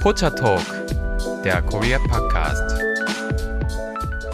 Pocha Talk, der Korea Podcast.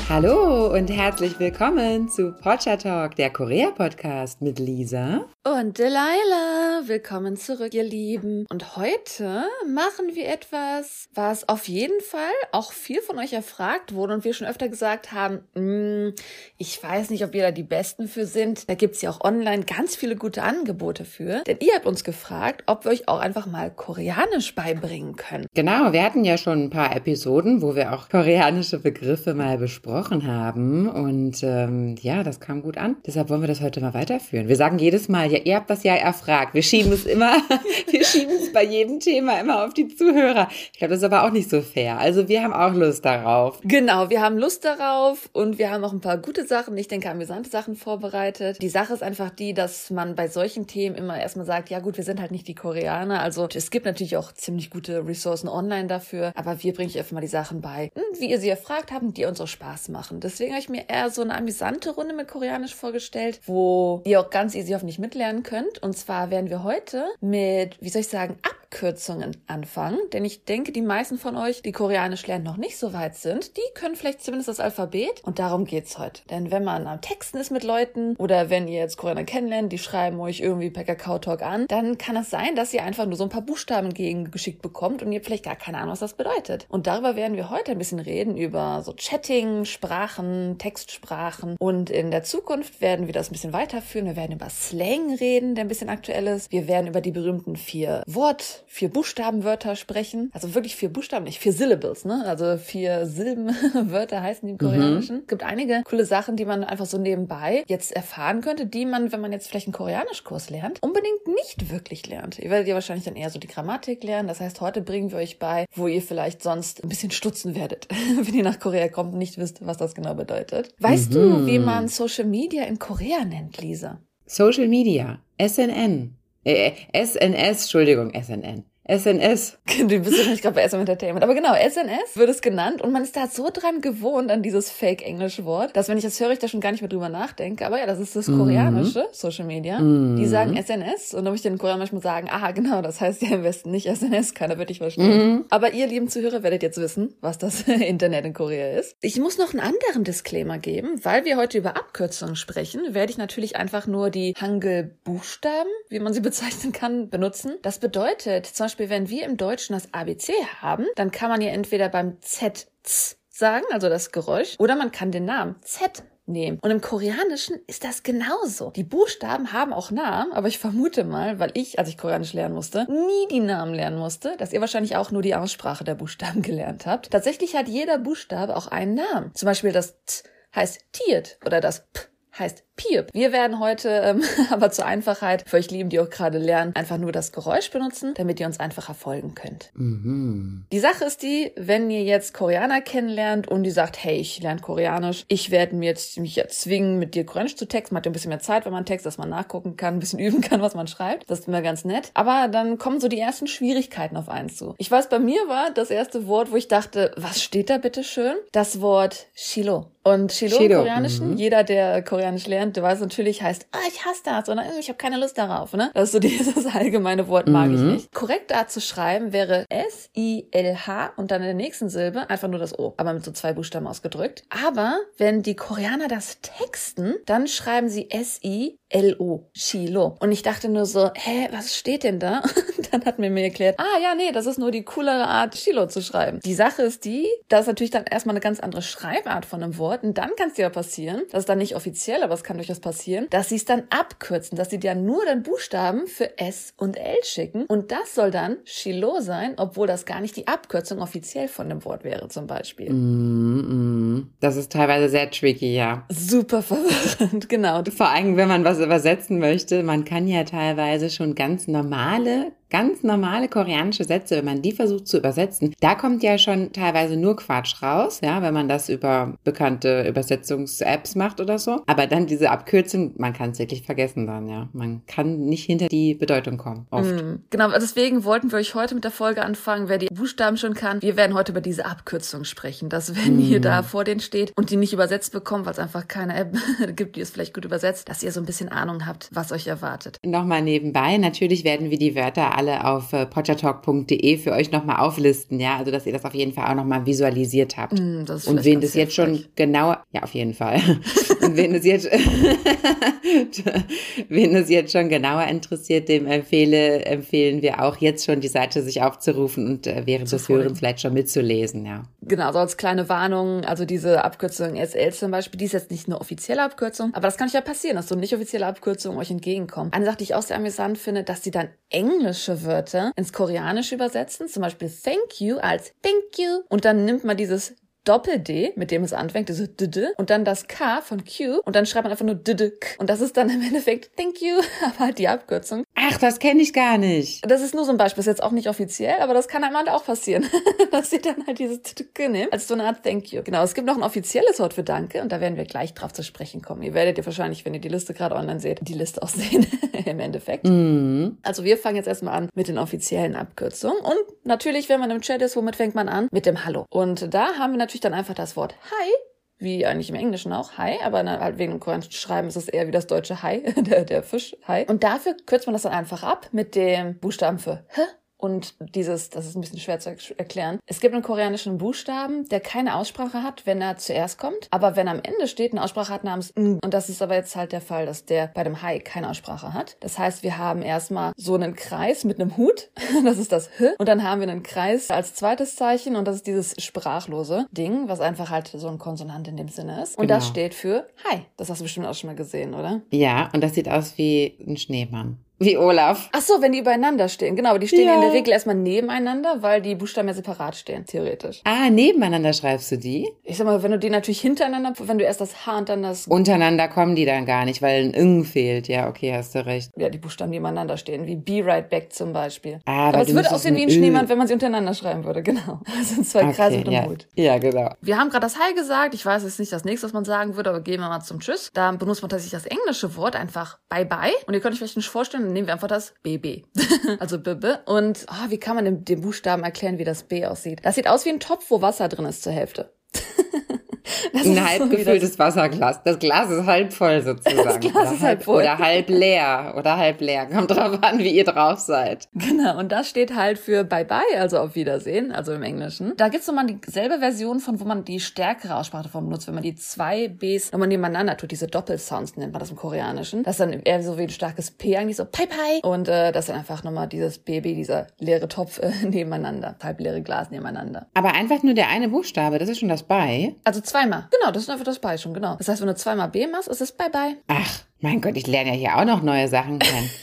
Hallo und herzlich willkommen zu Pocha Talk, der Korea Podcast mit Lisa und Delilah. Willkommen zurück, ihr Lieben. Und heute machen wir etwas, was auf jeden Fall auch viel von euch erfragt wurde und wir schon öfter gesagt haben, mm, ich weiß nicht, ob wir da die Besten für sind. Da gibt's ja auch online ganz viele gute Angebote für. Denn ihr habt uns gefragt, ob wir euch auch einfach mal Koreanisch beibringen können. Genau, wir hatten ja schon ein paar Episoden, wo wir auch koreanische Begriffe mal besprochen haben. Und ähm, ja, das kam gut an. Deshalb wollen wir das heute mal weiterführen. Wir sagen jedes Mal, ja, ihr habt das ja erfragt. Wir schieben es immer, wir schieben es bei jedem Thema immer auf die Zuhörer. Ich glaube, das ist aber auch nicht so fair. Also wir haben auch Lust darauf. Genau, wir haben Lust darauf und wir haben auch ein paar gute Sachen, ich denke amüsante Sachen vorbereitet. Die Sache ist einfach die, dass man bei solchen Themen immer erstmal sagt, ja gut, wir sind halt nicht die Koreaner. Also es gibt natürlich auch ziemlich gute Ressourcen online dafür, aber wir bringen euch einfach mal die Sachen bei, wie ihr sie erfragt habt, die uns auch Spaß machen. Deswegen habe ich mir eher so eine amüsante Runde mit Koreanisch vorgestellt, wo ihr auch ganz easy hoffentlich mitlernen könnt. Und zwar werden wir heute mit, wie soll ich sagen, Abkürzungen anfangen. Denn ich denke, die meisten von euch, die Koreanisch lernen, noch nicht so weit sind, die können vielleicht zumindest das Alphabet. Und darum geht's heute. Denn wenn man am Texten ist mit Leuten oder wenn ihr jetzt Koreaner kennenlernt, die schreiben euch irgendwie per Kakao Talk an, dann kann es sein, dass ihr einfach nur so ein paar Buchstaben gegengeschickt bekommt und ihr vielleicht gar keine Ahnung, was das bedeutet. Und darüber werden wir heute ein bisschen reden, über so Chatting, Sprachen, Textsprachen. Und in der Zukunft werden wir das ein bisschen weiterführen. Wir werden über Slang reden, der ein bisschen aktuell ist. Wir werden über die berühmten vier Wort, vier Buchstabenwörter sprechen. Also wirklich vier Buchstaben, nicht vier Syllables, ne? Also vier Silbenwörter heißen die im Koreanischen. Mhm. gibt einige coole Sachen, die man einfach so nebenbei jetzt erfahren könnte, die man, wenn man jetzt vielleicht einen Koreanischkurs lernt, unbedingt nicht wirklich lernt. Ihr werdet ja wahrscheinlich dann eher so die Grammatik lernen. Das heißt, heute bringen wir euch bei, wo ihr vielleicht sonst ein bisschen stutzen werdet, wenn ihr nach Korea kommt und nicht wisst, was das genau bedeutet. Weißt mhm. du, wie man Social Media in Korea nennt, Lisa? Social Media, SNN. Äh, SNS, Entschuldigung, SNN. SNS. Du bist ja nicht gerade bei SM Entertainment. Aber genau, SNS wird es genannt und man ist da so dran gewohnt an dieses Fake-Englisch-Wort, dass wenn ich das höre, ich da schon gar nicht mehr drüber nachdenke. Aber ja, das ist das mhm. koreanische mhm. Social Media. Mhm. Die sagen SNS und dann muss ich den Koreanern manchmal sagen, aha, genau, das heißt ja im Westen nicht SNS, keiner wird dich verstehen. Mhm. Aber ihr lieben Zuhörer werdet jetzt wissen, was das Internet in Korea ist. Ich muss noch einen anderen Disclaimer geben, weil wir heute über Abkürzungen sprechen, werde ich natürlich einfach nur die Hangul-Buchstaben, wie man sie bezeichnen kann, benutzen. Das bedeutet zum Beispiel Beispiel, wenn wir im Deutschen das ABC haben, dann kann man ja entweder beim Z, Z sagen, also das Geräusch, oder man kann den Namen Z nehmen. Und im Koreanischen ist das genauso. Die Buchstaben haben auch Namen, aber ich vermute mal, weil ich, als ich Koreanisch lernen musste, nie die Namen lernen musste, dass ihr wahrscheinlich auch nur die Aussprache der Buchstaben gelernt habt. Tatsächlich hat jeder Buchstabe auch einen Namen. Zum Beispiel das T heißt Tiert oder das P heißt Piep. Wir werden heute ähm, aber zur Einfachheit, für euch Lieben, die auch gerade lernen, einfach nur das Geräusch benutzen, damit ihr uns einfacher folgen könnt. Mhm. Die Sache ist die, wenn ihr jetzt Koreaner kennenlernt und die sagt, hey, ich lerne Koreanisch, ich werde mir jetzt mich jetzt zwingen, mit dir Koreanisch zu texten. Man hat ja ein bisschen mehr Zeit, wenn man text, dass man nachgucken kann, ein bisschen üben kann, was man schreibt. Das ist immer ganz nett. Aber dann kommen so die ersten Schwierigkeiten auf eins zu. Ich weiß, bei mir war das erste Wort, wo ich dachte, was steht da bitte schön? Das Wort Shilo. Und Shilo, Shilo. im Koreanischen, mhm. jeder, der Koreanisch lernt, kennt, weil es natürlich heißt, ah, ich hasse das oder ich habe keine Lust darauf. Ne? Das ist so dieses allgemeine Wort, mag mhm. ich nicht. Korrekt da zu schreiben wäre S-I-L-H und dann in der nächsten Silbe einfach nur das O, aber mit so zwei Buchstaben ausgedrückt. Aber wenn die Koreaner das texten, dann schreiben sie S-I L-O, Chilo. Und ich dachte nur so, hä, was steht denn da? dann hat mir mir erklärt, ah ja, nee, das ist nur die coolere Art, Chilo zu schreiben. Die Sache ist die, das ist natürlich dann erstmal eine ganz andere Schreibart von einem Wort. Und dann kann es dir passieren, das ist dann nicht offiziell, aber es kann durchaus passieren, dass sie es dann abkürzen, dass sie dir nur den Buchstaben für S und L schicken. Und das soll dann Chilo sein, obwohl das gar nicht die Abkürzung offiziell von dem Wort wäre, zum Beispiel. Mm -mm. Das ist teilweise sehr tricky, ja. Super verwirrend, genau. Vor allem, wenn man was übersetzen möchte, man kann ja teilweise schon ganz normale ganz normale koreanische Sätze, wenn man die versucht zu übersetzen, da kommt ja schon teilweise nur Quatsch raus, ja, wenn man das über bekannte Übersetzungs-Apps macht oder so. Aber dann diese Abkürzung, man kann es wirklich vergessen dann, ja. Man kann nicht hinter die Bedeutung kommen, oft. Mm, genau, deswegen wollten wir euch heute mit der Folge anfangen, wer die Buchstaben schon kann. Wir werden heute über diese Abkürzung sprechen, dass wenn mm. ihr da vor denen steht und die nicht übersetzt bekommt, weil es einfach keine App gibt, die es vielleicht gut übersetzt, dass ihr so ein bisschen Ahnung habt, was euch erwartet. Nochmal nebenbei, natürlich werden wir die Wörter alle auf äh, pottertalk.de für euch nochmal auflisten, ja, also dass ihr das auf jeden Fall auch nochmal visualisiert habt. Mm, Und wen das jetzt schon hilfreich. genauer, ja, auf jeden Fall. Und wen das jetzt, wen das jetzt schon genauer interessiert, dem empfehle, empfehlen wir auch jetzt schon die Seite sich aufzurufen und äh, während des Hörens vielleicht schon mitzulesen, ja. Genau, so als kleine Warnung, also diese Abkürzung SL zum Beispiel, die ist jetzt nicht eine offizielle Abkürzung, aber das kann ja passieren, dass so nicht offizielle Abkürzungen euch entgegenkommen. Eine Sache, die ich auch sehr amüsant finde, dass sie dann englische Wörter ins Koreanische übersetzen, zum Beispiel thank you als thank you und dann nimmt man dieses Doppel-D, mit dem es anfängt, diese D, und dann das K von Q und dann schreibt man einfach nur D. Und das ist dann im Endeffekt Thank you, aber halt die Abkürzung. Ach, das kenne ich gar nicht. Das ist nur so ein Beispiel, ist jetzt auch nicht offiziell, aber das kann einem halt auch passieren, dass sie dann halt dieses D, nehmen, als so eine Art Thank you. Genau, es gibt noch ein offizielles Wort für Danke und da werden wir gleich drauf zu sprechen kommen. Ihr werdet ihr wahrscheinlich, wenn ihr die Liste gerade online seht, die Liste auch sehen im Endeffekt. Mhm. Also wir fangen jetzt erstmal an mit den offiziellen Abkürzungen. Und natürlich, wenn man im Chat ist, womit fängt man an? Mit dem Hallo. Und da haben wir natürlich dann einfach das Wort Hi. Wie eigentlich im Englischen auch, Hi, aber halt wegen dem koreanischen Schreiben ist es eher wie das deutsche Hi, der, der Fisch Hi. Und dafür kürzt man das dann einfach ab mit dem Buchstaben für H und dieses, das ist ein bisschen schwer zu er- erklären. Es gibt einen koreanischen Buchstaben, der keine Aussprache hat, wenn er zuerst kommt, aber wenn am Ende steht, eine Aussprache hat namens N. Und das ist aber jetzt halt der Fall, dass der bei dem Hai keine Aussprache hat. Das heißt, wir haben erstmal so einen Kreis mit einem Hut, das ist das H, und dann haben wir einen Kreis als zweites Zeichen und das ist dieses sprachlose Ding, was einfach halt so ein Konsonant in dem Sinne ist. Und das Genau. steht für Hi. Das hast du bestimmt auch schon mal gesehen, oder? Ja, und das sieht aus wie ein Schneemann. Wie Olaf. Ach so, wenn die übereinander stehen. Genau, aber die stehen Ja. in der Regel erstmal nebeneinander, weil die Buchstaben ja separat stehen, theoretisch. Ah, nebeneinander schreibst du die? Ich sag mal, wenn du die natürlich hintereinander, wenn du erst das H und dann das, Untereinander kommen die dann gar nicht, weil ein Ing fehlt. Ja, okay, hast du recht. ja, die Buchstaben nebeneinander stehen, wie Be Right Back zum Beispiel. Ah, Aber es würde aussehen wie ein Schneemann, wenn man sie untereinander schreiben würde, genau. Das sind zwei Kreise mit einem ja. Hut. ja, genau. Wir haben gerade das Hi gesagt. Ich weiß jetzt nicht das nächste, was man sagen würde, aber gehen wir mal zum Tschüss. Da benutzt man tatsächlich das englische Wort einfach Bye Bye. Und ihr könnt euch vielleicht nicht vorstellen, nehmen wir einfach das BB. also Bibbe. Und ah, wie kann man dem, dem Buchstaben erklären, wie das B aussieht? Das sieht aus wie ein Topf, wo Wasser drin ist zur Hälfte. Das Ein so halb wie gefülltes Wasserglas. Das Glas ist halb voll sozusagen. Das Glas oder ist halb voll. Oder halb leer. Oder halb leer. Kommt drauf an, wie ihr drauf seid. Genau, und das steht halt für Bye-bye, also auf Wiedersehen, also im Englischen. Da gibt's nochmal dieselbe Version von, wo man die stärkere Ausspracheform benutzt, wenn man die zwei Bs nochmal nebeneinander tut, diese Doppelsounds nennt man das im Koreanischen. Das ist dann eher so wie ein starkes P eigentlich, so Bye-bye. Und äh, das ist dann einfach nochmal dieses Baby, dieser leere Topf äh, nebeneinander, halb leere Glas nebeneinander. Aber einfach nur der eine Buchstabe, das ist schon das Bei. Also zweimal. Genau, das ist einfach das schon, genau. Das heißt, wenn du zweimal B machst, ist es Bye-bye. Ach, mein Gott, ich lerne ja hier auch noch neue Sachen kennen.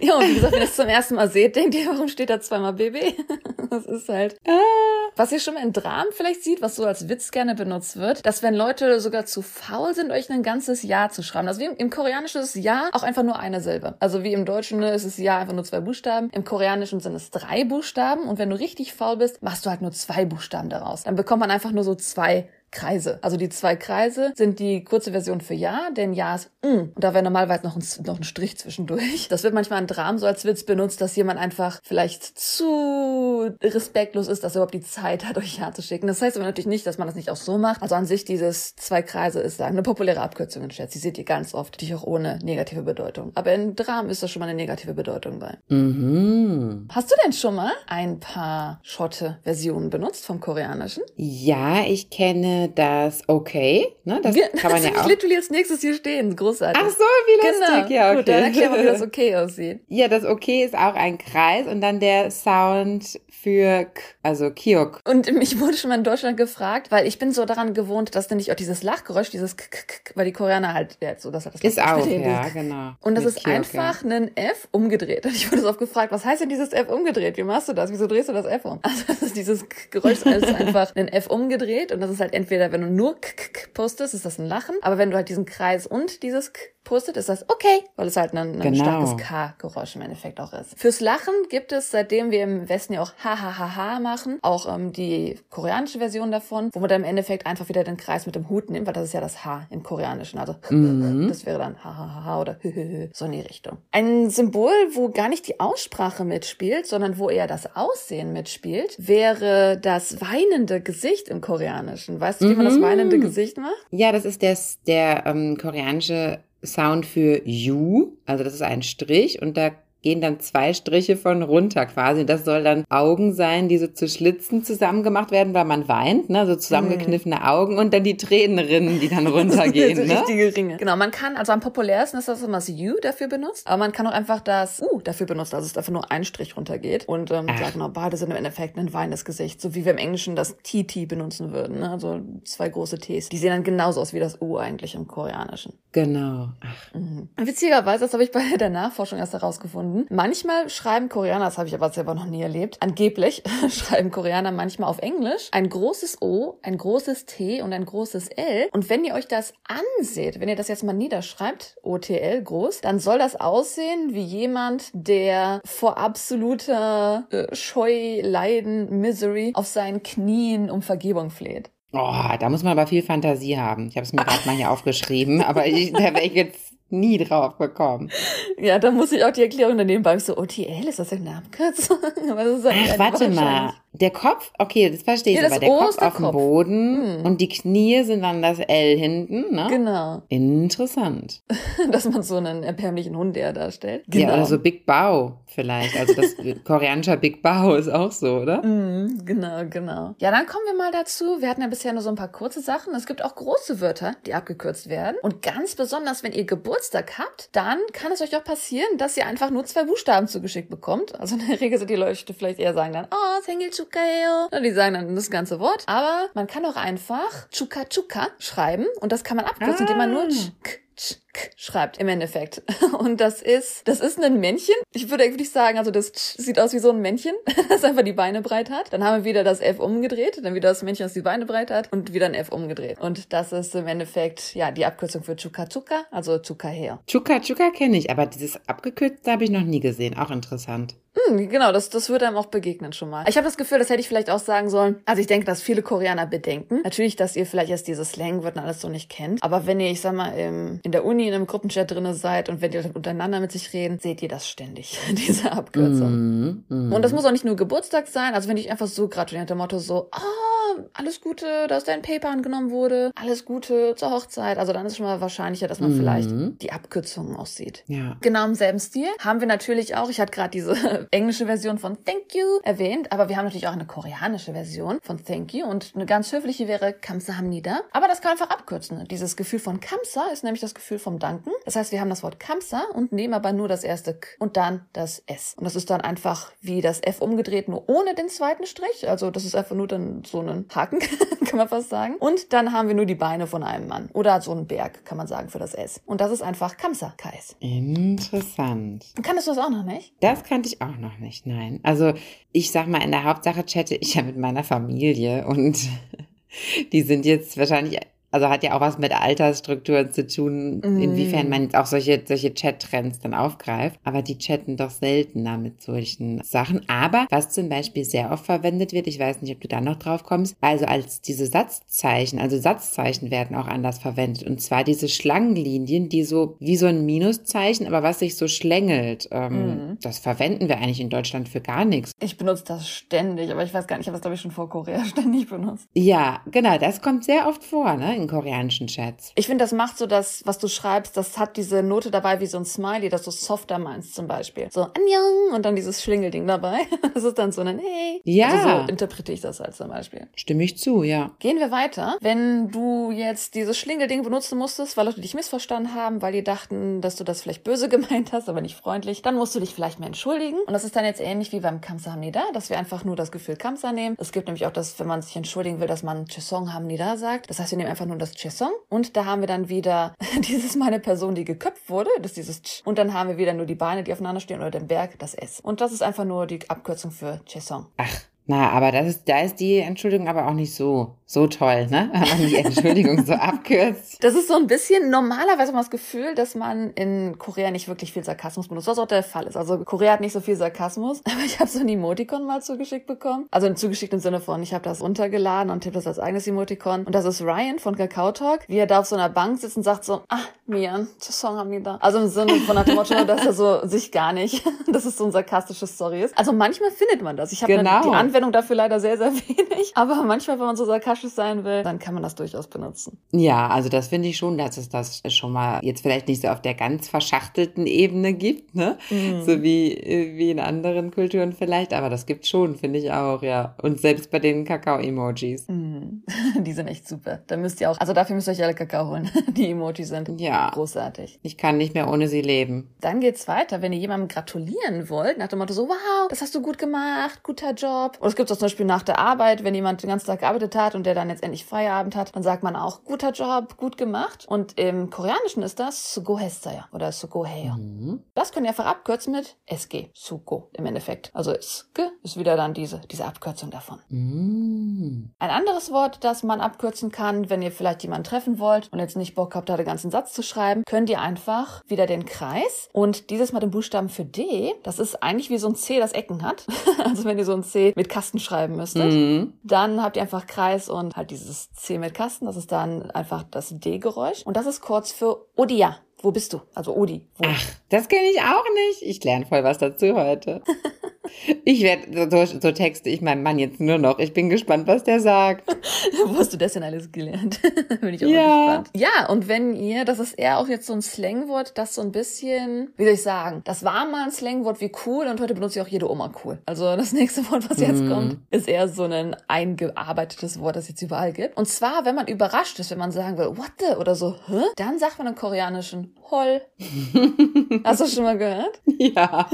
Ja, und wie gesagt, wenn ihr es zum ersten Mal seht, denkt ihr, warum steht da zweimal BB? Das ist halt. Was ihr schon mal in Dramen vielleicht sieht, was so als Witz gerne benutzt wird, dass wenn Leute sogar zu faul sind, euch ein ganzes Ja zu schreiben. Also wie im, im Koreanischen ist Ja auch einfach nur eine Silbe. Also wie im Deutschen ne, ist es Ja einfach nur zwei Buchstaben. Im Koreanischen sind es drei Buchstaben. Und wenn du richtig faul bist, machst du halt nur zwei Buchstaben daraus. Dann bekommt man einfach nur so zwei Kreise. Also die zwei Kreise sind die kurze Version für Ja, denn Ja ist mm. Und da wäre normalerweise noch ein, noch ein Strich zwischendurch. Das wird manchmal in Dramen so als Witz benutzt, dass jemand einfach vielleicht zu respektlos ist, dass er überhaupt die Zeit hat, euch Ja zu schicken. Das heißt aber natürlich nicht, dass man das nicht auch so macht. Also an sich dieses zwei Kreise ist sagen, eine populäre Abkürzung in Chat. Die seht ihr ganz oft, natürlich auch ohne negative Bedeutung. Aber in Dramen ist da schon mal eine negative Bedeutung bei. mhm. Hast du denn schon mal ein paar Schotte-Versionen benutzt vom Koreanischen? Ja, ich kenne das Okay. Ne, das Wir- kann man ja auch. literally als nächstes hier stehen. Großartig. Ach so, wie lustig. genau. Ja, okay. Gut, dann erklär mal, wie das okay aussieht. Ja, das Okay ist auch ein Kreis und dann der Sound für K, also Kyok. Und mich wurde schon mal in Deutschland gefragt, weil ich bin so daran gewohnt, dass nicht auch dieses Lachgeräusch, dieses K -K -K, weil die Koreaner halt, ja, so das hat das Ist auch, ja, genau. Und das Mit ist Kyok, einfach ein F umgedreht. Und ich wurde so oft gefragt, was heißt denn dieses F umgedreht? Wie machst du das? Wieso drehst du das F um? Also das ist dieses Geräusch ist einfach ein F umgedreht und das ist halt entweder, wenn du nur K -K -K postest, ist das ein Lachen, aber wenn du halt diesen Kreis und dieses K postet, ist das okay, weil es halt ein, ein Genau. starkes K-Geräusch im Endeffekt auch ist. Fürs Lachen gibt es, seitdem wir im Westen ja auch ha-ha-ha-ha machen, auch ähm, die koreanische Version davon, wo man dann im Endeffekt einfach wieder den Kreis mit dem Hut nimmt, weil das ist ja das H im Koreanischen. Also Mhm. das wäre dann ha-ha-ha oder so in die Richtung. Ein Symbol, wo gar nicht die Aussprache mitspielt, sondern wo eher das Aussehen mitspielt, wäre das weinende Gesicht im Koreanischen. Weißt du, wie man das Mhm. weinende Gesicht macht? Ja, das ist das, der ähm, koreanische Sound für You. Also das ist ein Strich und da gehen dann zwei Striche von runter quasi. Das soll dann Augen sein, die so zu Schlitzen zusammengemacht werden, weil man weint, ne? So zusammengekniffene mhm. Augen und dann die Tränenrinnen, die dann runtergehen. so ne? Richtige Ringe. Genau, man kann, also am populärsten ist das, wenn man das U dafür benutzt, aber man kann auch einfach das U dafür benutzen, also es einfach nur ein Strich runtergeht. Und ähm, ja, genau, beide sind im Endeffekt ein weinendes Gesicht, so wie wir im Englischen das TT benutzen würden. Ne? Also zwei große Ts. Die sehen dann genauso aus wie das U eigentlich im Koreanischen. Genau. Ach. Mhm. Witzigerweise, das habe ich bei der Nachforschung erst herausgefunden. Manchmal schreiben Koreaner, das habe ich aber selber noch nie erlebt, angeblich schreiben Koreaner manchmal auf Englisch ein großes O, ein großes T und ein großes L. Und wenn ihr euch das anseht, wenn ihr das jetzt mal niederschreibt, OTL groß, dann soll das aussehen wie jemand, der vor absoluter äh, Scheu, Leiden, Misery auf seinen Knien um Vergebung fleht. Oh, da muss man aber viel Fantasie haben. Ich habe es mir gerade mal hier aufgeschrieben, aber ich, da wäre ich jetzt nie drauf gekommen. Ja, da muss ich auch die Erklärung daneben beim so, OTL, ist das eine Abkürzung? Ach, warte mal. Der Kopf, okay, das verstehe ich, ja, aber der Kopf auf dem Boden hm. und die Knie sind dann das L hinten, ne? Genau. Interessant. Dass man so einen erbärmlichen Hund eher darstellt. Genau. Ja, oder so Big Bao vielleicht. Also das koreanischer Big Bao ist auch so, oder? Mm, genau, genau. Ja, dann kommen wir mal dazu. Wir hatten ja bisher nur so ein paar kurze Sachen. Es gibt auch große Wörter, die abgekürzt werden. Und ganz besonders, wenn ihr Geburtstag habt, dann kann es euch auch passieren, dass ihr einfach nur zwei Buchstaben zugeschickt bekommt. Also in der Regel sind die Leute vielleicht eher sagen dann, oh, Sengil Chukayo. Die sagen dann das ganze Wort. Aber man kann auch einfach Chuka Chuka schreiben und das kann man abkürzen, ah. indem man nur Chk schreibt im Endeffekt. Und das ist, das ist ein Männchen. Ich würde eigentlich sagen, also das sieht aus wie so ein Männchen, das einfach die Beine breit hat. Dann haben wir wieder das F umgedreht, dann wieder das Männchen, das die Beine breit hat und wieder ein F umgedreht. Und das ist im Endeffekt, ja, die Abkürzung für Chuka Chuka, also Chuka her. Chuka Chuka kenne ich, aber dieses abgekürzte habe ich noch nie gesehen. Auch interessant. Hm, genau, das, das wird einem auch begegnen schon mal. Ich habe das Gefühl, das hätte ich vielleicht auch sagen sollen. Also ich denke, dass viele Koreaner bedenken. Natürlich, dass ihr vielleicht erst dieses Slangwort und alles so nicht kennt. Aber wenn ihr, ich sag mal, im, in der Uni in einem Gruppenchat drinne seid und wenn ihr untereinander mit sich reden, seht ihr das ständig, diese Abkürzung. Mm, mm. Und das muss auch nicht nur Geburtstag sein. Also wenn ich einfach so gratuliere, der Motto so, ah, oh, alles Gute, dass dein Paper angenommen wurde, alles Gute zur Hochzeit. Also dann ist es schon mal wahrscheinlicher, dass man mm. vielleicht die Abkürzungen aussieht. Ja. Genau im selben Stil haben wir natürlich auch, ich hatte gerade diese englische Version von Thank You erwähnt, aber wir haben natürlich auch eine koreanische Version von Thank You und eine ganz höfliche wäre Kamsahamnida. Aber das kann einfach abkürzen. Dieses Gefühl von Kamsa ist nämlich das Gefühl vom Danken. Das heißt, wir haben das Wort Kamsa und nehmen aber nur das erste K und dann das S. Und das ist dann einfach wie das F umgedreht, nur ohne den zweiten Strich. Also das ist einfach nur dann so ein Haken, kann man fast sagen. Und dann haben wir nur die Beine von einem Mann. Oder so einen Berg, kann man sagen, für das S. Und das ist einfach Kamsa Kais. Interessant. Kannst du das auch noch nicht? Das kannte ich auch noch nicht nicht, nein. Also ich sag mal, in der Hauptsache chatte ich ja mit meiner Familie und die sind jetzt wahrscheinlich also hat ja auch was mit Altersstrukturen zu tun, mm. inwiefern man jetzt auch solche, solche Chat-Trends dann aufgreift. Aber die chatten doch seltener mit solchen Sachen. Aber was zum Beispiel sehr oft verwendet wird, ich weiß nicht, ob du da noch drauf kommst, also als diese Satzzeichen, also Satzzeichen werden auch anders verwendet. Und zwar diese Schlangenlinien, die so wie so ein Minuszeichen, aber was sich so schlängelt. Ähm, mm. Das verwenden wir eigentlich in Deutschland für gar nichts. Ich benutze das ständig, aber ich weiß gar nicht, ich habe das glaube ich schon vor Korea ständig benutzt. Ja, genau, das kommt sehr oft vor, ne? In koreanischen Chats. Ich finde, das macht so das, was du schreibst, das hat diese Note dabei wie so ein Smiley, das du softer meinst zum Beispiel. So Anjong und dann dieses Schlingelding dabei. Das ist dann so ein Hey. Ja. Also so interpretiere ich das halt zum Beispiel. Stimme ich zu, ja. Gehen wir weiter. Wenn du jetzt dieses Schlingelding benutzen musstest, weil Leute dich missverstanden haben, weil die dachten, dass du das vielleicht böse gemeint hast, aber nicht freundlich, dann musst du dich vielleicht mehr entschuldigen. Und das ist dann jetzt ähnlich wie beim Kamsa Hamnida, dass wir einfach nur das Gefühl Kamsa nehmen. Es gibt nämlich auch das, wenn man sich entschuldigen will, dass man Chesong Hamnida sagt. Das heißt, wir nehmen einfach nur das Chesong. Und da haben wir dann wieder dieses Mal eine Person, die geköpft wurde. Das ist dieses Ch. Und dann haben wir wieder nur die Beine, die aufeinander stehen oder den Berg, das S. Und das ist einfach nur die Abkürzung für Chesong. Ach, na, aber das ist, da ist die Entschuldigung aber auch nicht so, so toll, ne? Wenn man die Entschuldigung so abkürzt. Das ist so ein bisschen, normalerweise hat man das Gefühl, dass man in Korea nicht wirklich viel Sarkasmus benutzt, was auch der Fall ist. Also Korea hat nicht so viel Sarkasmus, aber ich habe so ein Emoticon mal zugeschickt bekommen. Also zugeschickt im Sinne von, ich habe das runtergeladen und tippe das als eigenes Emoticon. Und das ist Ryan von Kakao Talk, wie er da auf so einer Bank sitzt und sagt so, ah, Mian, Song haben da. Also im Sinne von dem Motto, dass er so sich gar nicht, dass es so ein sarkastisches Story ist. Also manchmal findet man das. Ich habe genau. die Antwort Anwendung dafür leider sehr, sehr wenig. Aber manchmal, wenn man so sarkastisch sein will, dann kann man das durchaus benutzen. Ja, also das finde ich schon, dass es das schon mal jetzt vielleicht nicht so auf der ganz verschachtelten Ebene gibt, ne? Mhm. So wie, wie in anderen Kulturen vielleicht, aber das gibt schon, finde ich auch, ja. Und selbst bei den Kakao-Emojis. Mhm. Die sind echt super. Da müsst ihr auch, also dafür müsst ihr euch alle Kakao holen. Die Emojis sind ja. großartig. Ich kann nicht mehr ohne sie leben. Dann geht's weiter, wenn ihr jemandem gratulieren wollt, nach dem Motto so, wow, das hast du gut gemacht, guter Job. Oder es gibt auch zum Beispiel nach der Arbeit, wenn jemand den ganzen Tag gearbeitet hat und der dann jetzt endlich Feierabend hat, dann sagt man auch, guter Job, gut gemacht. Und im Koreanischen ist das Sugohesaya oder Sugoheyo. Mhm. Das können ihr einfach abkürzen mit SG, Sugo im Endeffekt. Also SG ist wieder dann diese, diese Abkürzung davon. Mhm. Ein anderes Wort, das man abkürzen kann, wenn ihr vielleicht jemanden treffen wollt und jetzt nicht Bock habt, da den ganzen Satz zu schreiben, könnt ihr einfach wieder den Kreis und dieses Mal den Buchstaben für D, das ist eigentlich wie so ein C, das Ecken hat. also wenn ihr so ein C mit Kasten schreiben müsstet, mhm. dann habt ihr einfach Kreis und halt dieses C mit Kasten, das ist dann einfach das D-Geräusch. Und das ist kurz für Odia. Wo bist du? Also Odi. Wo? Ach, das kenne ich auch nicht. Ich lerne voll was dazu heute. Ich werde, so, so texte ich meinem Mann jetzt nur noch. Ich bin gespannt, was der sagt. Wo hast du das denn alles gelernt? bin ich auch ja. gespannt. Ja, und wenn ihr, das ist eher auch jetzt so ein Slangwort, das so ein bisschen, wie soll ich sagen, das war mal ein Slangwort wie cool und heute benutzt ja auch jede Oma cool. Also das nächste Wort, was jetzt mm. kommt, ist eher so ein eingearbeitetes Wort, das es jetzt überall gibt. Und zwar, wenn man überrascht ist, wenn man sagen will, what the, oder so, hä? Dann sagt man im Koreanischen Hol. Hast du schon mal gehört? Ja.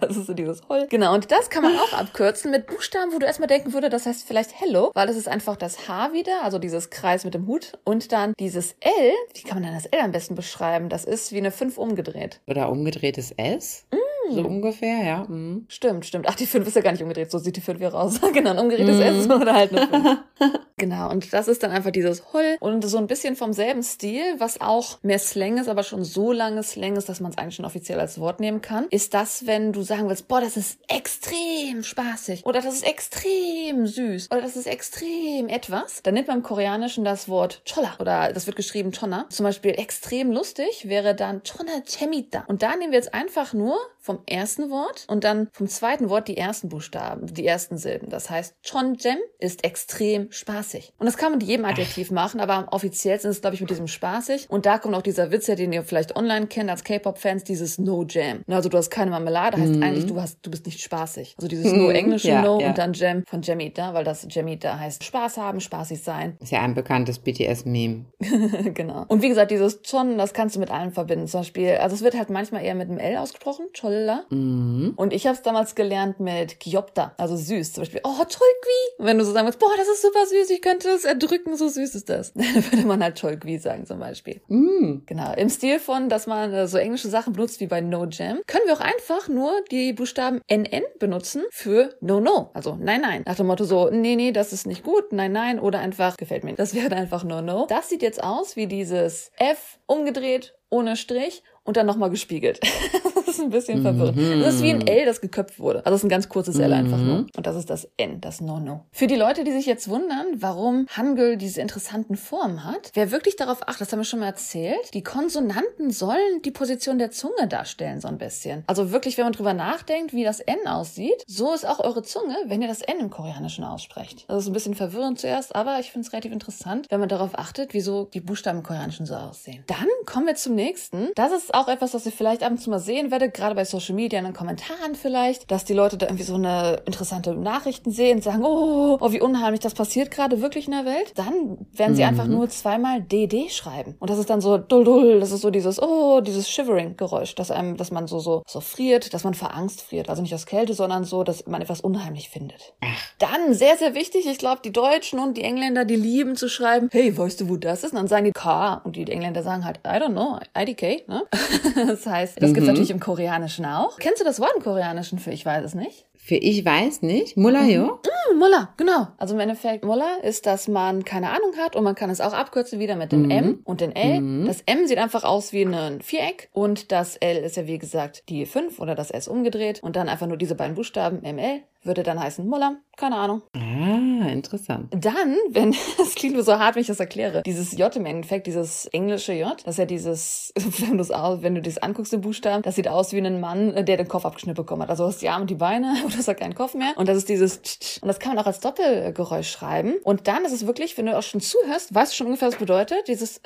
das ist so dieses Hol. Genau, und das kann man auch abkürzen mit Buchstaben, wo du erstmal denken würde, das heißt vielleicht Hello, weil es ist einfach das H wieder, also dieses Kreis mit dem Hut und dann dieses L. Wie kann man denn das L am besten beschreiben? Das ist wie eine 5 umgedreht. Oder umgedrehtes S? Mm. So ungefähr, ja. Mhm. Stimmt, stimmt. Ach, die 5 ist ja gar nicht umgedreht. So sieht die 5 hier raus. genau, ein umgedrehtes mhm. S oder halt eine 5. genau, und das ist dann einfach dieses Holl und so ein bisschen vom selben Stil, was auch mehr Slang ist, aber schon so lange Slang ist, dass man es eigentlich schon offiziell als Wort nehmen kann, ist das, wenn du sagen willst, boah, das ist extrem spaßig oder das ist extrem süß oder das ist extrem etwas, dann nimmt man im Koreanischen das Wort cholla oder das wird geschrieben chonna. Zum Beispiel extrem lustig wäre dann chonna chemita. Und da nehmen wir jetzt einfach nur vom ersten Wort und dann vom zweiten Wort die ersten Buchstaben, die ersten Silben. Das heißt, chonjem ist extrem spaßig. Und das kann man mit jedem Adjektiv machen, aber am offiziellsten ist es, glaube ich, mit diesem spaßig. Und da kommt auch dieser Witz, den ihr vielleicht online kennt als K-Pop-Fans, dieses No Jam. Also du hast keine Marmelade, heißt mhm. eigentlich, du hast, du bist nicht spaßig. Also dieses No englische ja, No ja. und dann Jam von Jamita, weil das Jamita heißt Spaß haben, spaßig sein. Ist ja ein bekanntes BTS-Meme. genau. Und wie gesagt, dieses Chon, das kannst du mit allem verbinden. Zum Beispiel, also es wird halt manchmal eher mit einem L ausgesprochen, Cholla. Mhm. Und ich habe es damals gelernt mit Gyopta, also süß. Zum Beispiel, oh, Cholgui. Wenn du so sagen willst, boah, das ist super süß, ich könnte es erdrücken, so süß ist das. Dann würde man halt Cholgui sagen zum Beispiel. Mhm. Genau. Im Stil von, dass man äh, so englische Sachen benutzt wie bei No Jam, können wir auch einfach nur die Buchstaben NN benutzen für No No. Also nein, nein. Nach dem Motto so, nee, nee, das ist nicht gut, nein, nein. Oder einfach, gefällt mir. Das wäre einfach No No. Das sieht jetzt aus wie dieses F umgedreht ohne Strich und dann nochmal gespiegelt. ist ein bisschen verwirrend. Mhm. Das ist wie ein L, das geköpft wurde. Also es ist ein ganz kurzes L einfach nur. Mhm. Und das ist das N, das No-No. Für die Leute, die sich jetzt wundern, warum Hangul diese interessanten Formen hat, wer wirklich darauf achtet, das haben wir schon mal erzählt, die Konsonanten sollen die Position der Zunge darstellen, so ein bisschen. Also wirklich, wenn man drüber nachdenkt, wie das N aussieht, so ist auch eure Zunge, wenn ihr das N im Koreanischen aussprecht. Das ist ein bisschen verwirrend zuerst, aber ich finde es relativ interessant, wenn man darauf achtet, wieso die Buchstaben im Koreanischen so aussehen. Dann kommen wir zum nächsten. Das ist auch etwas, was ihr vielleicht ab und zu mal sehen werdet, gerade bei Social Media in den Kommentaren vielleicht, dass die Leute da irgendwie so eine interessante Nachrichten sehen und sagen, oh, oh, wie unheimlich, das passiert gerade wirklich in der Welt. Dann werden sie mhm. einfach nur zweimal DD schreiben. Und das ist dann so dull dull, das ist so dieses, oh, dieses Shivering-Geräusch, dass einem, dass man so, so, so friert, dass man vor Angst friert. Also nicht aus Kälte, sondern so, dass man etwas unheimlich findet. Dann, sehr, sehr wichtig, ich glaube, die Deutschen und die Engländer, die lieben zu schreiben, hey, weißt du, wo das ist? Und dann sagen die K. Und die Engländer sagen halt, I don't know, IDK, ne? das heißt, das mhm. gibt's natürlich im Koreanischen auch. Kennst du das Wort im Koreanischen für Ich weiß es nicht? Für Ich weiß nicht? Mulayo? Mhm. Oh, Mullah, genau. Also im Endeffekt, Mullah ist, dass man keine Ahnung hat und man kann es auch abkürzen wieder mit dem Mhm. M und den L. Mhm. Das M sieht einfach aus wie ein Viereck und das L ist ja wie gesagt die 5 oder das S umgedreht und dann einfach nur diese beiden Buchstaben ML würde dann heißen Mullah, keine Ahnung. Ah, interessant. Dann, wenn, es klingt nur so hart, wenn ich das erkläre, dieses J im Endeffekt, dieses englische J, das ist ja dieses, wenn du es aus, wenn du das anguckst, den Buchstaben, das sieht aus wie ein Mann, der den Kopf abgeschnitten bekommen hat. Also du hast die Arme und die Beine und das hat keinen Kopf mehr. Und das ist dieses und das kann man auch als Doppelgeräusch schreiben. Und dann ist es wirklich, wenn du auch schon zuhörst, weißt du schon ungefähr, was bedeutet, dieses.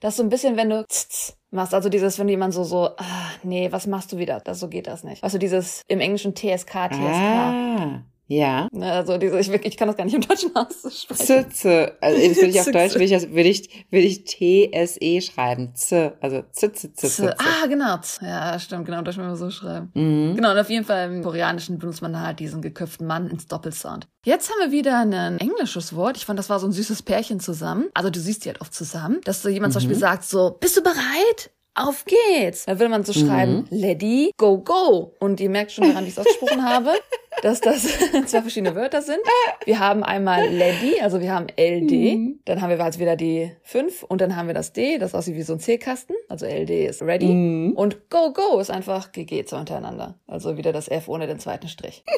Das ist so ein bisschen, wenn du machst. Also dieses, wenn jemand so, so, ah, nee, was machst du wieder? Das, so geht das nicht. Du, dieses im Englischen TSK, TSK. Ah, ja. Ne, Also diese, ich, wirklich- ich kann das gar nicht im Deutschen aussprechen. Z, also das würde ich auf Z, Deutsch, Z. würde ich, würde ich, würde ich T-S-E schreiben. Z, also Z, Z, Z, Z, Z. Ah, genau. Ja, stimmt, genau, das müssen wir so schreiben. Mhm. Genau, und auf jeden Fall im Koreanischen benutzt man halt diesen geköpften Mann ins Doppelsound. Jetzt haben wir wieder ein englisches Wort. Ich fand, das war so ein süßes Pärchen zusammen. Also du siehst die halt oft zusammen, dass so jemand zum Beispiel sagt so, bist du bereit? Auf geht's! Da würde man so schreiben, Lady, go, go. Und ihr merkt schon daran, wie ich es ausgesprochen habe, dass das zwei verschiedene Wörter sind. Wir haben einmal Lady, also wir haben LD, dann haben wir halt wieder die 5 und dann haben wir das D, das aussieht wie so ein C-Kasten. Also LD ist ready. Mhm. Und go, go ist einfach GG so hintereinander. Also wieder das F ohne den zweiten Strich.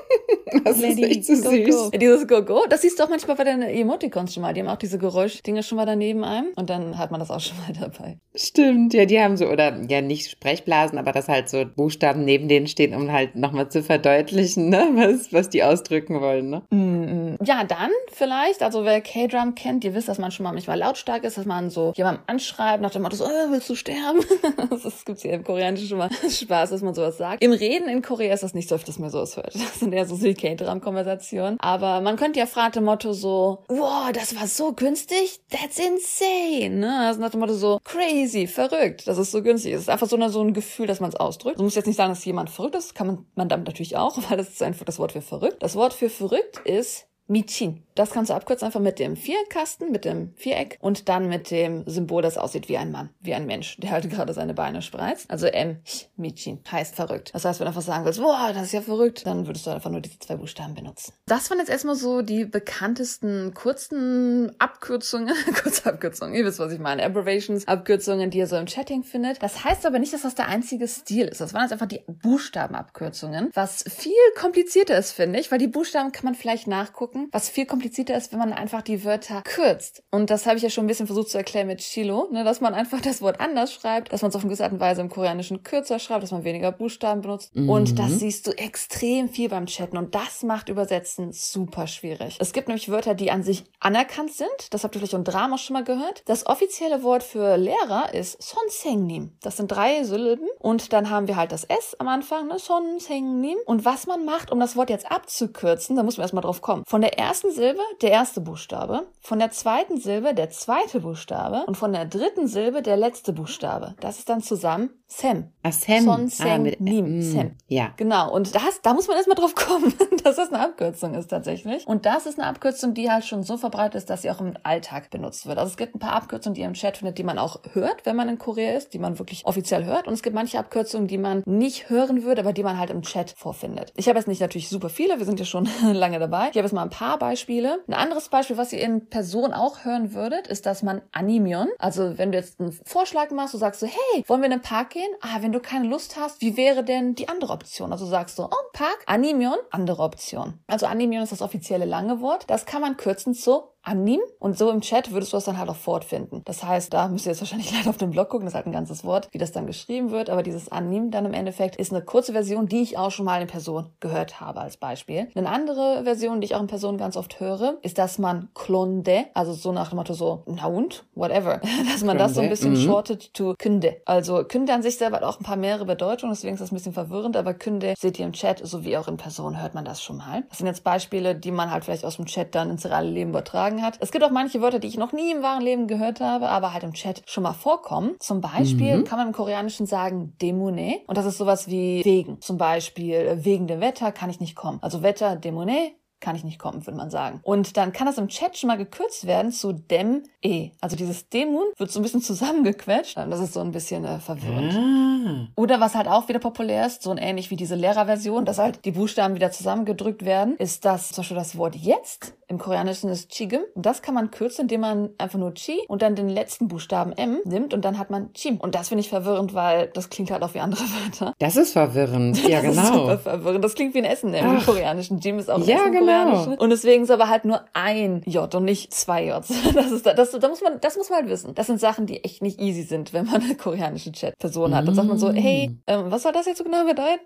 Das ist echt so go, süß. Go. Ja, Dieses Go, go, das siehst du auch manchmal bei den Emoticons schon mal. Die haben auch diese Geräuschdinge schon mal daneben einem und dann hat man das auch schon mal dabei. Stimmt, ja, die haben so, oder ja, nicht Sprechblasen, aber dass halt so Buchstaben neben denen stehen, um halt nochmal zu verdeutlichen, ne, was, was die ausdrücken wollen, ne? Mm, Ja, dann vielleicht, also wer K-Drum kennt, ihr wisst, dass man schon mal manchmal lautstark ist, dass man so jemandem anschreibt, nach dem Motto so, äh, willst du sterben? das gibt's hier im Koreanischen schon mal Spaß, dass man sowas sagt. Im Reden in Korea ist das nicht so oft, dass man sowas hört. Das sind eher so die K-Drum-Konversationen. Aber man könnte ja fragen dem Motto so, wow, das war so günstig, that's insane, ne? Also nach dem Motto so, crazy, verrückt, das ist so günstig. Es ist einfach so, eine, so ein Gefühl, dass man es ausdrückt. Du musst jetzt nicht sagen, dass jemand verrückt ist, kann man, man damit natürlich auch, weil das ist einfach das Wort für verrückt. Das Wort für verrückt ist Michin. Das kannst du abkürzen einfach mit dem Vierkasten, mit dem Viereck und dann mit dem Symbol, das aussieht wie ein Mann, wie ein Mensch, der halt gerade seine Beine spreizt. Also M, Ch, Michin heißt verrückt. Das heißt, wenn du einfach sagen willst, boah, das ist ja verrückt, dann würdest du einfach nur diese zwei Buchstaben benutzen. Das waren jetzt erstmal so die bekanntesten kurzen Abkürzungen, kurze Abkürzungen, ihr wisst, was ich meine, Abbreviations, Abkürzungen, die ihr so im Chatting findet. Das heißt aber nicht, dass das der einzige Stil ist. Das waren jetzt einfach die Buchstabenabkürzungen, was viel komplizierter ist, finde ich, weil die Buchstaben kann man vielleicht nachgucken, was viel komplizierter ist, wenn man einfach die Wörter kürzt. Und das habe ich ja schon ein bisschen versucht zu erklären mit Chilo, ne, dass man einfach das Wort anders schreibt, dass man es auf eine gewisse Art und Weise im Koreanischen kürzer schreibt, dass man weniger Buchstaben benutzt. Und das siehst du extrem viel beim Chatten und das macht Übersetzen super schwierig. Es gibt nämlich Wörter, die an sich anerkannt sind. Das habt ihr vielleicht im Drama schon mal gehört. Das offizielle Wort für Lehrer ist Sonsengnim. Das sind drei Silben und dann haben wir halt das S am Anfang, ne? Sonsengnim. Und was man macht, um das Wort jetzt abzukürzen, da muss man erstmal drauf kommen. Von der ersten Silbe der erste Buchstabe, von der zweiten Silbe der zweite Buchstabe und von der dritten Silbe der letzte Buchstabe. Das ist dann zusammen Sem. Ah, Sam. Son, ah, mit, Seng, Nim, mm, Sem. Ja. Genau, und das, da muss man erstmal drauf kommen, dass das eine Abkürzung ist tatsächlich. Und das ist eine Abkürzung, die halt schon so verbreitet ist, dass sie auch im Alltag benutzt wird. Also es gibt ein paar Abkürzungen, die ihr im Chat findet, die man auch hört, wenn man in Korea ist, die man wirklich offiziell hört. Und es gibt manche Abkürzungen, die man nicht hören würde, aber die man halt im Chat vorfindet. Ich habe jetzt nicht natürlich super viele, wir sind ja schon lange dabei. Ich habe jetzt mal ein paar Beispiele. Ein anderes Beispiel, was ihr in Person auch hören würdet, ist, dass man Animion, also wenn du jetzt einen Vorschlag machst, du sagst so, hey, wollen wir in den Park gehen? Ah, wenn du keine Lust hast, wie wäre denn die andere Option? Also sagst du, oh, Park, Animion, andere Option. Also Animion ist das offizielle lange Wort. Das kann man kürzen zu Anim und so im Chat würdest du das dann halt auch fortfinden. Das heißt, da müsst ihr jetzt wahrscheinlich leider auf den Blog gucken, das ist halt ein ganzes Wort, wie das dann geschrieben wird, aber dieses Anim dann im Endeffekt ist eine kurze Version, die ich auch schon mal in Person gehört habe als Beispiel. Eine andere Version, die ich auch in Person ganz oft höre, ist, dass man Klonde, also so nach dem Motto so, na und, whatever, dass man das so ein bisschen mhm. shortet to Künde. Also Künde an sich selber hat auch ein paar mehrere Bedeutungen, deswegen ist das ein bisschen verwirrend, aber Künde seht ihr im Chat sowie auch in Person hört man das schon mal. Das sind jetzt Beispiele, die man halt vielleicht aus dem Chat dann ins reale Leben übertragen hat. Es gibt auch manche Wörter, die ich noch nie im wahren Leben gehört habe, aber halt im Chat schon mal vorkommen. Zum Beispiel kann man im Koreanischen sagen Demone und das ist sowas wie wegen. Zum Beispiel äh, wegen dem Wetter kann ich nicht kommen. Also Wetter Demone kann ich nicht kommen, würde man sagen. Und dann kann das im Chat schon mal gekürzt werden zu dem e. Also dieses Demun wird so ein bisschen zusammengequetscht. Das ist so ein bisschen äh, verwirrend. Ah. Oder was halt auch wieder populär ist, so ein ähnlich wie diese Lehrerversion, dass halt die Buchstaben wieder zusammengedrückt werden, ist das zum Beispiel das Wort jetzt. Im Koreanischen ist Chigim. Und das kann man kürzen, indem man einfach nur Chi und dann den letzten Buchstaben M nimmt und dann hat man Chim. Und das finde ich verwirrend, weil das klingt halt auch wie andere Wörter. Das ist verwirrend. Ja, Das ist genau. super verwirrend. Das klingt wie ein Essen im. Koreanischen. Jim ist auch Ja, Essen im genau. Koreanischen. Und deswegen ist aber halt nur ein J und nicht zwei Js. Das ist, das, da muss man, das muss man halt wissen. Das sind Sachen, die echt nicht easy sind, wenn man eine koreanische Chat-Person hat. Dann sagt man so, hey, ähm, was soll das jetzt so genau bedeuten?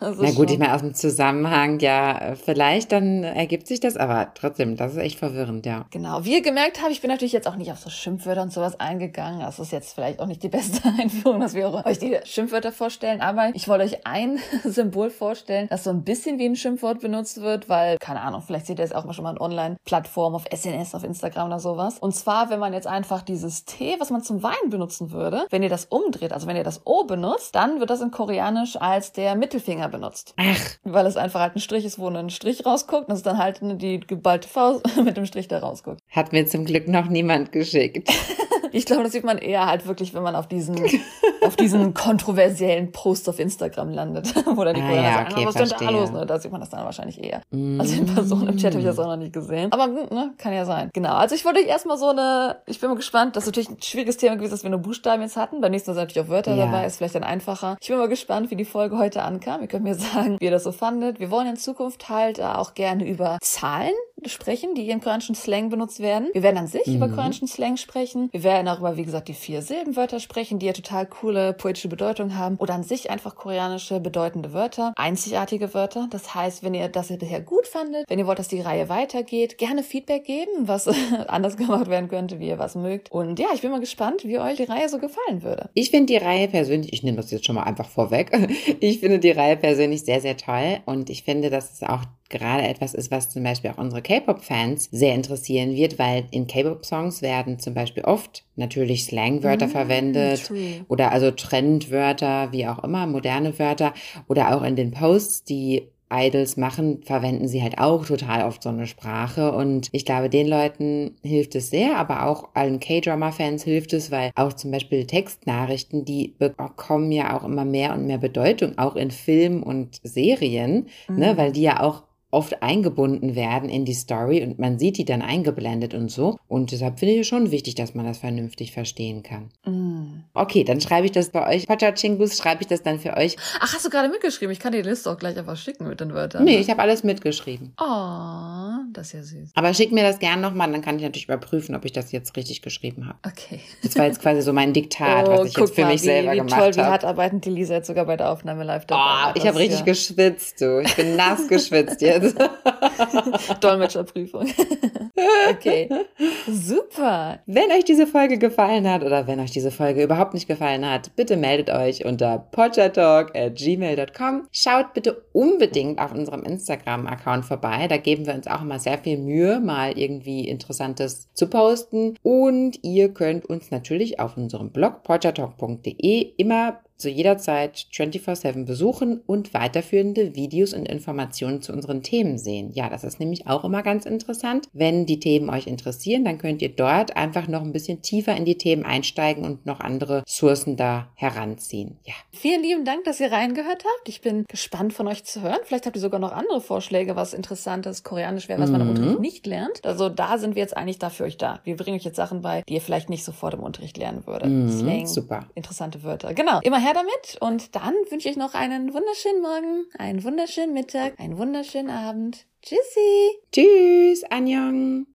Na gut, ich meine, aus dem Zusammenhang, ja, vielleicht dann ergibt sich das, aber trotzdem, das ist echt verwirrend, ja. Genau, wie ihr gemerkt habt, ich bin natürlich jetzt auch nicht auf so Schimpfwörter und sowas eingegangen. Das ist jetzt vielleicht auch nicht die beste Einführung, dass wir euch die Schimpfwörter vorstellen. Aber ich wollte euch ein Symbol vorstellen, das so ein bisschen wie ein Schimpfwort benutzt wird, weil, keine Ahnung, vielleicht seht ihr es auch mal schon mal in Online-Plattformen, auf SNS, auf Instagram oder sowas. Und zwar, wenn man jetzt einfach dieses T, was man zum Wein benutzen würde, wenn ihr das umdreht, also wenn ihr das O benutzt, dann wird das in Koreanisch als der Mittelfinger benutzt. Ach, Weil es einfach halt ein Strich ist, wo ein Strich rausguckt. Das ist dann halt die geballte Faust mit dem Strich, der rausguckt. hat mir zum Glück noch niemand geschickt. Ich glaube, das sieht man eher halt wirklich, wenn man auf diesen, auf diesen kontroversiellen Post auf Instagram landet, wo dann die Ah, Koreaner ja, sagen, okay, was ist denn da los? Ne? Da sieht man das dann wahrscheinlich eher. Also in Person im Chat habe ich das auch noch nicht gesehen. Aber ne, kann ja sein. Genau. Also ich wollte euch erstmal so eine, ich bin mal gespannt, das ist natürlich ein schwieriges Thema gewesen, dass wir nur Buchstaben jetzt hatten. Beim nächsten Mal sind natürlich auch Wörter Ja. dabei, ist vielleicht dann einfacher. Ich bin mal gespannt, wie die Folge heute ankam. Ihr könnt mir sagen, wie ihr das so fandet. Wir wollen in Zukunft halt äh, auch gerne über Zahlen sprechen, die im koreanischen Slang benutzt werden. Wir werden an sich über koreanischen Slang sprechen. Wir werden auch über, wie gesagt, die vier Silbenwörter sprechen, die ja total coole poetische Bedeutung haben. Oder an sich einfach koreanische bedeutende Wörter, einzigartige Wörter. Das heißt, wenn ihr das bisher gut fandet, wenn ihr wollt, dass die Reihe weitergeht, gerne Feedback geben, was anders gemacht werden könnte, wie ihr was mögt. Und ja, ich bin mal gespannt, wie euch die Reihe so gefallen würde. Ich finde die Reihe persönlich, ich nehme das jetzt schon mal einfach vorweg, ich finde die Reihe persönlich sehr, sehr toll und ich finde, dass es auch gerade etwas ist, was zum Beispiel auch unsere K-Pop-Fans sehr interessieren wird, weil in K-Pop-Songs werden zum Beispiel oft natürlich Slangwörter Mm, verwendet true. oder also Trendwörter, wie auch immer, moderne Wörter oder auch in den Posts, die Idols machen, verwenden sie halt auch total oft so eine Sprache. Und ich glaube, den Leuten hilft es sehr, aber auch allen K-Drama-Fans hilft es, weil auch zum Beispiel Textnachrichten, die bekommen ja auch immer mehr und mehr Bedeutung, auch in Filmen und Serien, ne, Mhm. weil die ja auch oft eingebunden werden in die Story und man sieht die dann eingeblendet und so. Und deshalb finde ich es schon wichtig, dass man das vernünftig verstehen kann. Mm. Okay, dann schreibe ich das bei euch. Pachachingus schreibe ich das dann für euch. Ach, hast du gerade mitgeschrieben? Ich kann die Liste auch gleich einfach schicken mit den Wörtern. Nee, ich habe alles mitgeschrieben. Oh, das ist ja süß. Aber schick mir das gern nochmal, dann kann ich natürlich überprüfen, ob ich das jetzt richtig geschrieben habe. Okay. Das war jetzt quasi so mein Diktat, was ich jetzt für mich Oh, wie, selber wie gemacht toll, wie habe. hart arbeitend die Lisa jetzt sogar bei der Aufnahme live dabei Oh, ich habe richtig ist geschwitzt, du. Ich bin nass geschwitzt jetzt. Ja Dolmetscherprüfung. okay, super. Wenn euch diese Folge gefallen hat oder wenn euch diese Folge überhaupt nicht gefallen hat, bitte meldet euch unter podchatalk.gmail.com. Schaut bitte unbedingt auf unserem Instagram-Account vorbei. Da geben wir uns auch immer sehr viel Mühe, mal irgendwie Interessantes zu posten. Und ihr könnt uns natürlich auf unserem Blog podchatalk.de immer zu jeder Zeit 24-7 besuchen und weiterführende Videos und Informationen zu unseren Themen sehen. Ja, das ist nämlich auch immer ganz interessant. Wenn die Themen euch interessieren, dann könnt ihr dort einfach noch ein bisschen tiefer in die Themen einsteigen und noch andere Sourcen da heranziehen. Ja. Vielen lieben Dank, dass ihr reingehört habt. Ich bin gespannt von euch zu hören. Vielleicht habt ihr sogar noch andere Vorschläge, was interessantes Koreanisch wäre, was man im Mhm. Unterricht nicht lernt. Also da sind wir jetzt eigentlich da für euch da. Wir bringen euch jetzt Sachen bei, die ihr vielleicht nicht sofort im Unterricht lernen würdet. Mhm, Slang, super. interessante Wörter. Genau. Immer her damit. Und dann wünsche ich noch einen wunderschönen Morgen, einen wunderschönen Mittag, einen wunderschönen Abend. Tschüssi! Tschüss, Anjong.